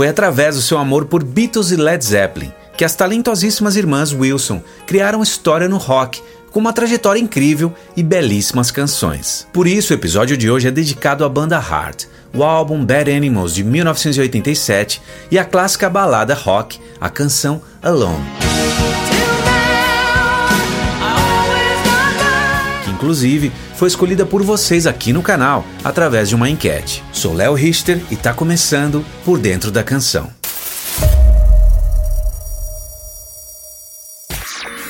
Foi através do seu amor por Beatles e Led Zeppelin que as talentosíssimas irmãs Wilson criaram história no rock com uma trajetória incrível e belíssimas canções. Por isso, o episódio de hoje é dedicado à banda Heart, o álbum Bad Animals de 1987 e a clássica balada rock, a canção Alone. Inclusive foi escolhida por vocês aqui no canal através de uma enquete. Sou Léo Richter e está começando Por Dentro da Canção.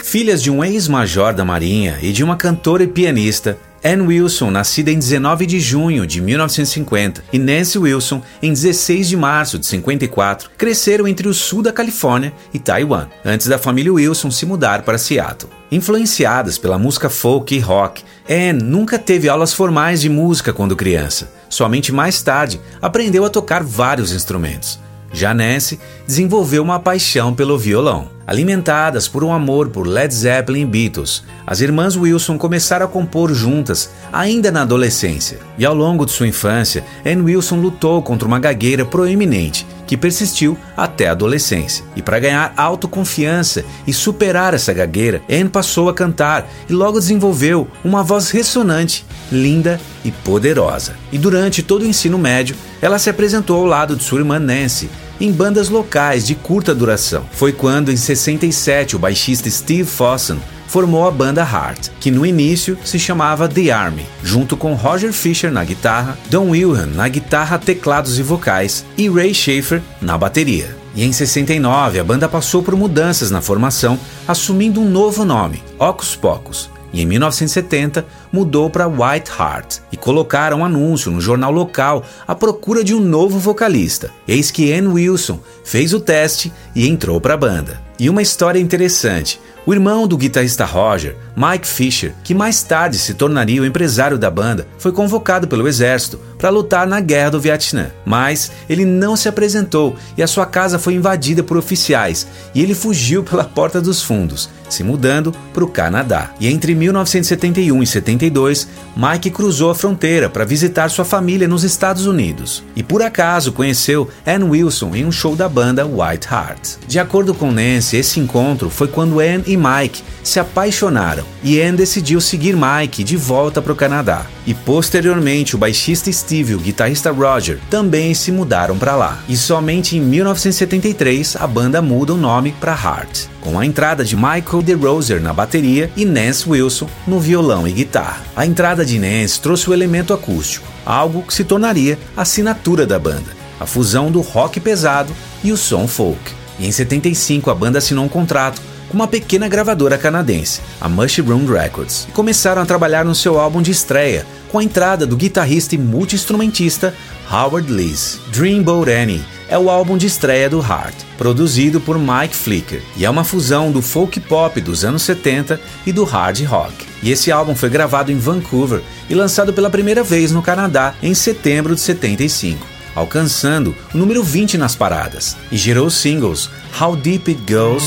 Filhas de um ex-major da Marinha e de uma cantora e pianista, Anne Wilson, nascida em 19 de junho de 1950, e Nancy Wilson, em 16 de março de 54, cresceram entre o sul da Califórnia e Taiwan, antes da família Wilson se mudar para Seattle. Influenciadas pela música folk e rock, Anne nunca teve aulas formais de música quando criança. Somente mais tarde aprendeu a tocar vários instrumentos. Já Nancy desenvolveu uma paixão pelo violão. Alimentadas por um amor por Led Zeppelin e Beatles, as irmãs Wilson começaram a compor juntas ainda na adolescência. E ao longo de sua infância, Anne Wilson lutou contra uma gagueira proeminente que persistiu até a adolescência. E para ganhar autoconfiança e superar essa gagueira, Anne passou a cantar e logo desenvolveu uma voz ressonante, linda e poderosa. E durante todo o ensino médio, ela se apresentou ao lado de sua irmã Nancy em bandas locais de curta duração. Foi quando, em 67, o baixista Steve Fossen formou a banda Heart, que no início se chamava The Army, junto com Roger Fisher na guitarra, Don Wilhelm na guitarra, teclados e vocais e Ray Schaefer na bateria. E em 69 a banda passou por mudanças na formação, assumindo um novo nome, Ocus Pocus, e em 1970 mudou para White Heart e colocaram um anúncio no jornal local à procura de um novo vocalista. Eis que Ann Wilson fez o teste e entrou para a banda. E uma história interessante: o irmão do guitarrista Roger, Mike Fisher, que mais tarde se tornaria o empresário da banda, foi convocado pelo exército para lutar na Guerra do Vietnã. Mas ele não se apresentou e a sua casa foi invadida por oficiais e ele fugiu pela porta dos fundos, se mudando para o Canadá. E entre 1971 e 72, Mike cruzou a fronteira para visitar sua família nos Estados Unidos e por acaso conheceu Ann Wilson em um show da banda White Heart. De acordo com Nancy, esse encontro foi quando Ann e Mike se apaixonaram e Anne decidiu seguir Mike de volta para o Canadá. E posteriormente o baixista Steve e o guitarrista Roger também se mudaram para lá. E somente em 1973 a banda muda o nome para Heart, com a entrada de Michael DeRoser na bateria e Nance Wilson no violão e guitarra. A entrada de Nance trouxe o elemento acústico, algo que se tornaria a assinatura da banda, a fusão do rock pesado e o som folk. E em 75 a banda assinou um contrato com uma pequena gravadora canadense, a Mushroom Records, e começaram a trabalhar no seu álbum de estreia, com a entrada do guitarrista e multi-instrumentista Howard Lees. Dreamboat Annie é o álbum de estreia do Heart, produzido por Mike Flicker, e é uma fusão do folk pop dos anos 70 e do hard rock. E esse álbum foi gravado em Vancouver e lançado pela primeira vez no Canadá em setembro de 75 alcançando o número 20 nas paradas, e gerou os singles How Deep It Goes.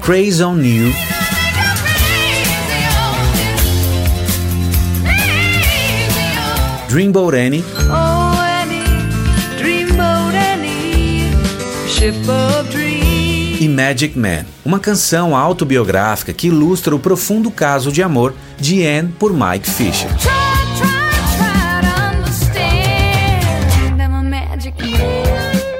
Crazy on You. Dreamboat Annie. Oh, Annie, Dreamboat Annie, ship of e Magic Man, uma canção autobiográfica que ilustra o profundo caso de amor de Anne por Mike Fisher.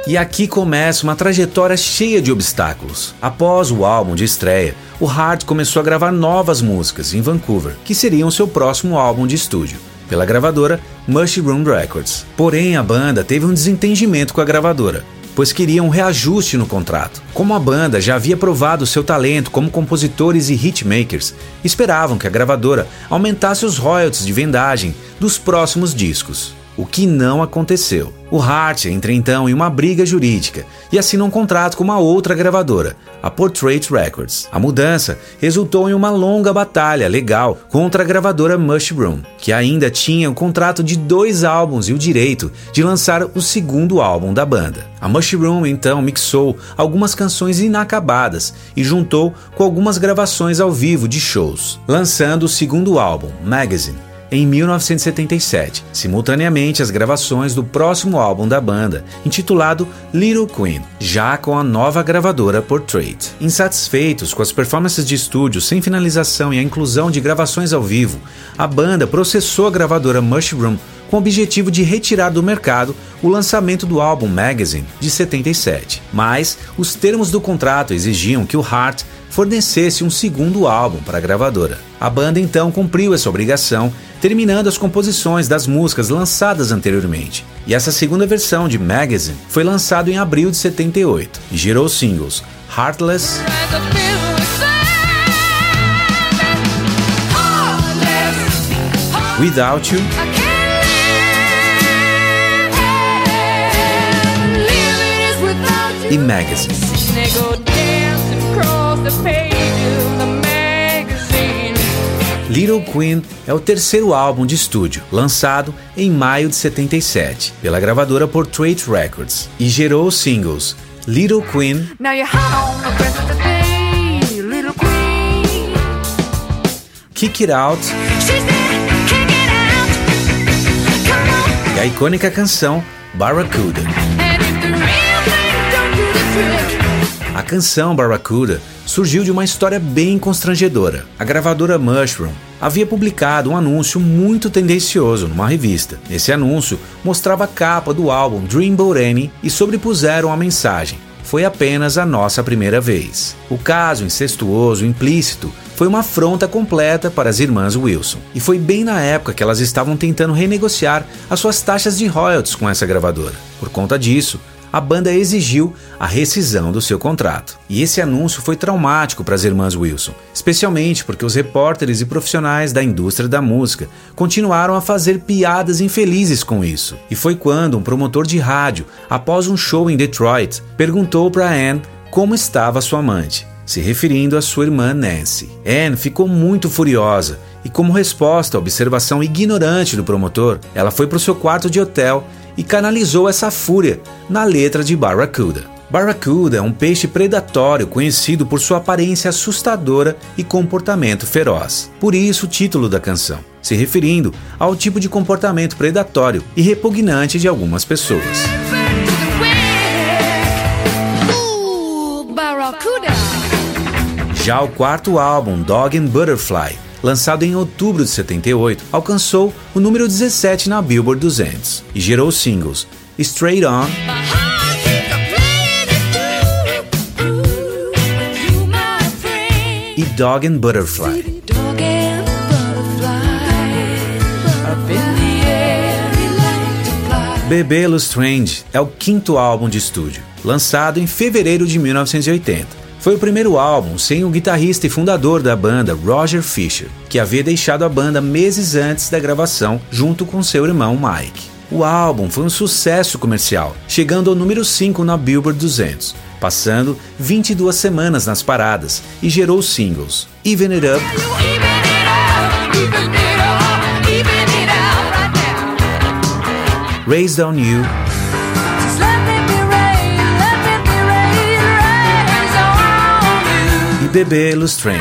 E aqui começa uma trajetória cheia de obstáculos. Após o álbum de estreia, o Hart começou a gravar novas músicas em Vancouver, que seriam seu próximo álbum de estúdio, pela gravadora Mushroom Records. Porém, a banda teve um desentendimento com a gravadora, pois queriam um reajuste no contrato. Como a banda já havia provado seu talento como compositores e hitmakers, esperavam que a gravadora aumentasse os royalties de vendagem dos próximos discos o que não aconteceu. O Hart entra então em uma briga jurídica e assina um contrato com uma outra gravadora, a Portrait Records. A mudança resultou em uma longa batalha legal contra a gravadora Mushroom, que ainda tinha o contrato de dois álbuns e o direito de lançar o segundo álbum da banda. A Mushroom então mixou algumas canções inacabadas e juntou com algumas gravações ao vivo de shows, lançando o segundo álbum, Magazine em 1977, simultaneamente às gravações do próximo álbum da banda, intitulado Little Queen, já com a nova gravadora Portrait. Insatisfeitos com as performances de estúdio sem finalização e a inclusão de gravações ao vivo, a banda processou a gravadora Mushroom com o objetivo de retirar do mercado o lançamento do álbum Magazine de 77. Mas os termos do contrato exigiam que o Heart fornecesse um segundo álbum para a gravadora. A banda então cumpriu essa obrigação, terminando as composições das músicas lançadas anteriormente. E essa segunda versão de Magazine foi lançado em abril de 78 e gerou singles Heartless, Without You e Magazine. Little Queen é o terceiro álbum de estúdio, lançado em maio de 77 pela gravadora Portrait Records e gerou os singles Little Queen, Kick It Out e a icônica canção Barracuda. A canção Barracuda surgiu de uma história bem constrangedora. A gravadora Mushroom havia publicado um anúncio muito tendencioso numa revista. Esse anúncio mostrava a capa do álbum Dreamboat Annie e sobrepuseram a mensagem: Foi apenas a nossa primeira vez. O caso incestuoso implícito foi uma afronta completa para as irmãs Wilson. E foi bem na época que elas estavam tentando renegociar as suas taxas de royalties com essa gravadora. Por conta disso, a banda exigiu a rescisão do seu contrato. E esse anúncio foi traumático para as irmãs Wilson, especialmente porque os repórteres e profissionais da indústria da música continuaram a fazer piadas infelizes com isso. E foi quando um promotor de rádio, após um show em Detroit, perguntou para Anne como estava sua amante, se referindo à sua irmã Nancy. Anne ficou muito furiosa e, como resposta à observação ignorante do promotor, ela foi para o seu quarto de hotel e canalizou essa fúria na letra de Barracuda. Barracuda é um peixe predatório conhecido por sua aparência assustadora e comportamento feroz. Por isso o título da canção, se referindo ao tipo de comportamento predatório e repugnante de algumas pessoas. Já o quarto álbum, Dog and Butterfly, lançado em outubro de 78, alcançou o número 17 na Billboard 200 e gerou os singles Straight On e Dog and Butterfly. Bebê Lestrange é o quinto álbum de estúdio, lançado em fevereiro de 1980 foi o primeiro álbum sem o guitarrista e fundador da banda, Roger Fisher, que havia deixado a banda meses antes da gravação, junto com seu irmão Mike. O álbum foi um sucesso comercial, chegando ao número 5 na Billboard 200, passando 22 semanas nas paradas e gerou singles Even It Up, Raised on You bebê Lustrange.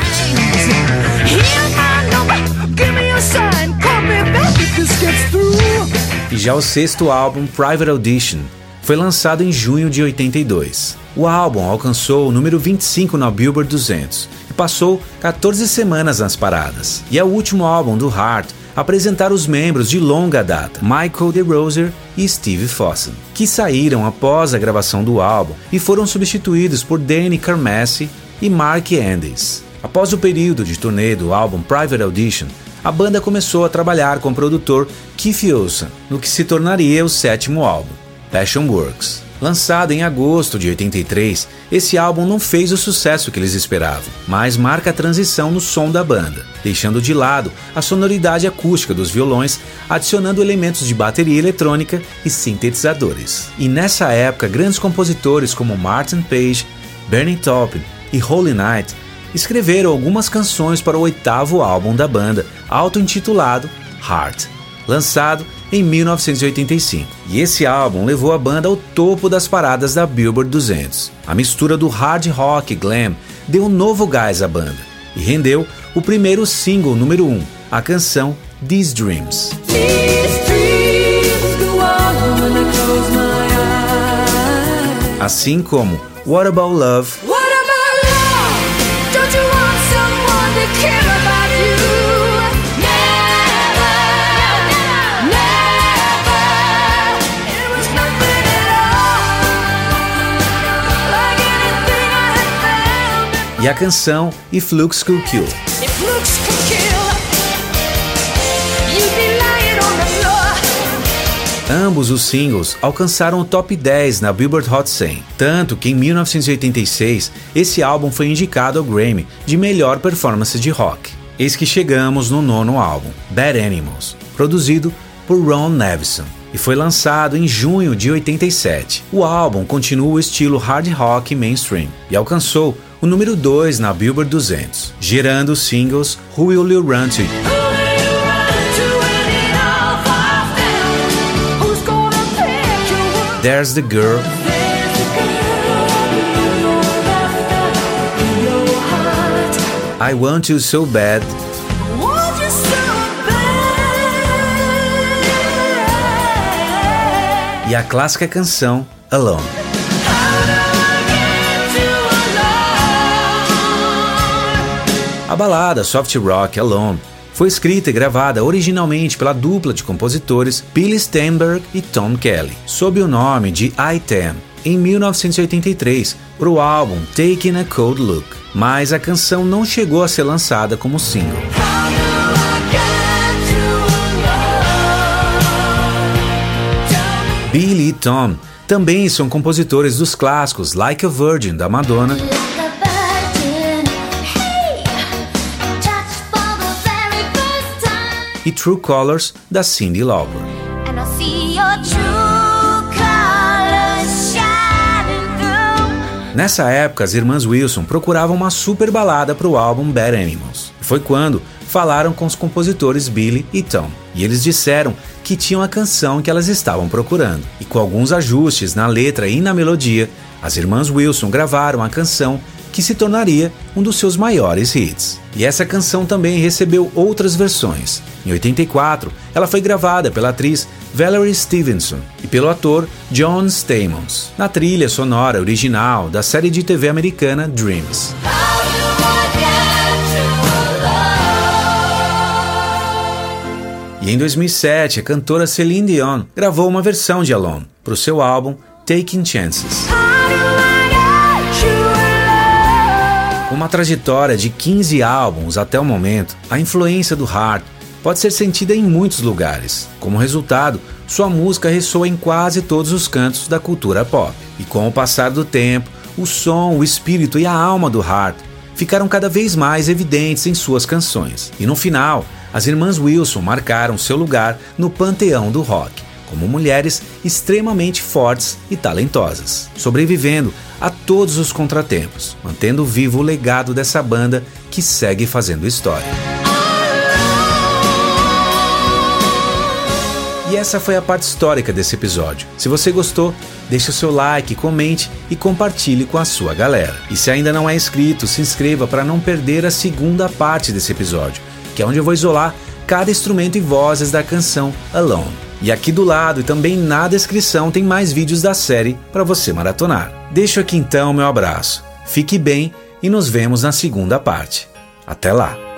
E já o sexto álbum, Private Audition, foi lançado em junho de 82. O álbum alcançou o número 25 na Billboard 200 e passou 14 semanas nas paradas. E é o último álbum do Heart a apresentar os membros de longa data, Michael DeRoser e Steve Fossen, que saíram após a gravação do álbum e foram substituídos por Danny Carmassi e Mark Andes. Após o período de turnê do álbum Private Audition, a banda começou a trabalhar com o produtor Keith Olsen no que se tornaria o sétimo álbum, Passion Works. Lançado em agosto de 83, esse álbum não fez o sucesso que eles esperavam, mas marca a transição no som da banda, deixando de lado a sonoridade acústica dos violões, adicionando elementos de bateria eletrônica e sintetizadores. E nessa época, grandes compositores como Martin Page, Bernie Taupin e Holy Night escreveram algumas canções para o oitavo álbum da banda, auto-intitulado Heart, lançado em 1985. E esse álbum levou a banda ao topo das paradas da Billboard 200. A mistura do hard rock e glam deu um novo gás à banda e rendeu o primeiro single número 1, um, a canção These Dreams. Assim como What About Love. E a canção If Looks Could Kill. Ambos os singles alcançaram o top 10 na Billboard Hot 100, tanto que em 1986 esse álbum foi indicado ao Grammy de melhor performance de rock. Eis que chegamos no nono álbum, Bad Animals, produzido por Ron Nevison e foi lançado em junho de 87. O álbum continua o estilo hard rock mainstream e alcançou o número 2 na Billboard 200, gerando os singles Who Will You Run To? There's the Girl. I Want You So Bad. E a clássica canção Alone. A balada soft rock Alone foi escrita e gravada originalmente pela dupla de compositores Billy Steinberg e Tom Kelly, sob o nome de I Ten, em 1983, para o álbum Taking a Cold Look, mas a canção não chegou a ser lançada como single. E Tom. Também são compositores dos clássicos Like a Virgin da Madonna. E True Colors da Cyndi Lauper. Nessa época, as irmãs Wilson procuravam uma super balada para o álbum Bad Animals. Foi quando falaram com os compositores Billy e Tom, e eles disseram que tinham a canção que elas estavam procurando. E com alguns ajustes na letra e na melodia, as irmãs Wilson gravaram a canção que se tornaria um dos seus maiores hits. E essa canção também recebeu outras versões. Em 84, ela foi gravada pela atriz Valerie Stevenson e pelo ator John Stamos, na trilha sonora original da série de TV americana Dreams. E em 2007, a cantora Celine Dion gravou uma versão de Alone para o seu álbum Taking Chances. Com uma trajetória de 15 álbuns até o momento, a influência do hard pode ser sentida em muitos lugares. Como resultado, sua música ressoa em quase todos os cantos da cultura pop. E com o passar do tempo, o som, o espírito e a alma do hard ficaram cada vez mais evidentes em suas canções. E no final, as irmãs Wilson marcaram seu lugar no panteão do rock como mulheres extremamente fortes e talentosas, sobrevivendo a todos os contratempos, mantendo vivo o legado dessa banda que segue fazendo história. E essa foi a parte histórica desse episódio. Se você gostou, deixe o seu like, comente e compartilhe com a sua galera. E se ainda não é inscrito, se inscreva para não perder a segunda parte desse episódio, que é onde eu vou isolar cada instrumento e vozes da canção Alone. E aqui do lado e também na descrição tem mais vídeos da série para você maratonar. Deixo aqui então meu abraço. Fique bem e nos vemos na segunda parte. Até lá!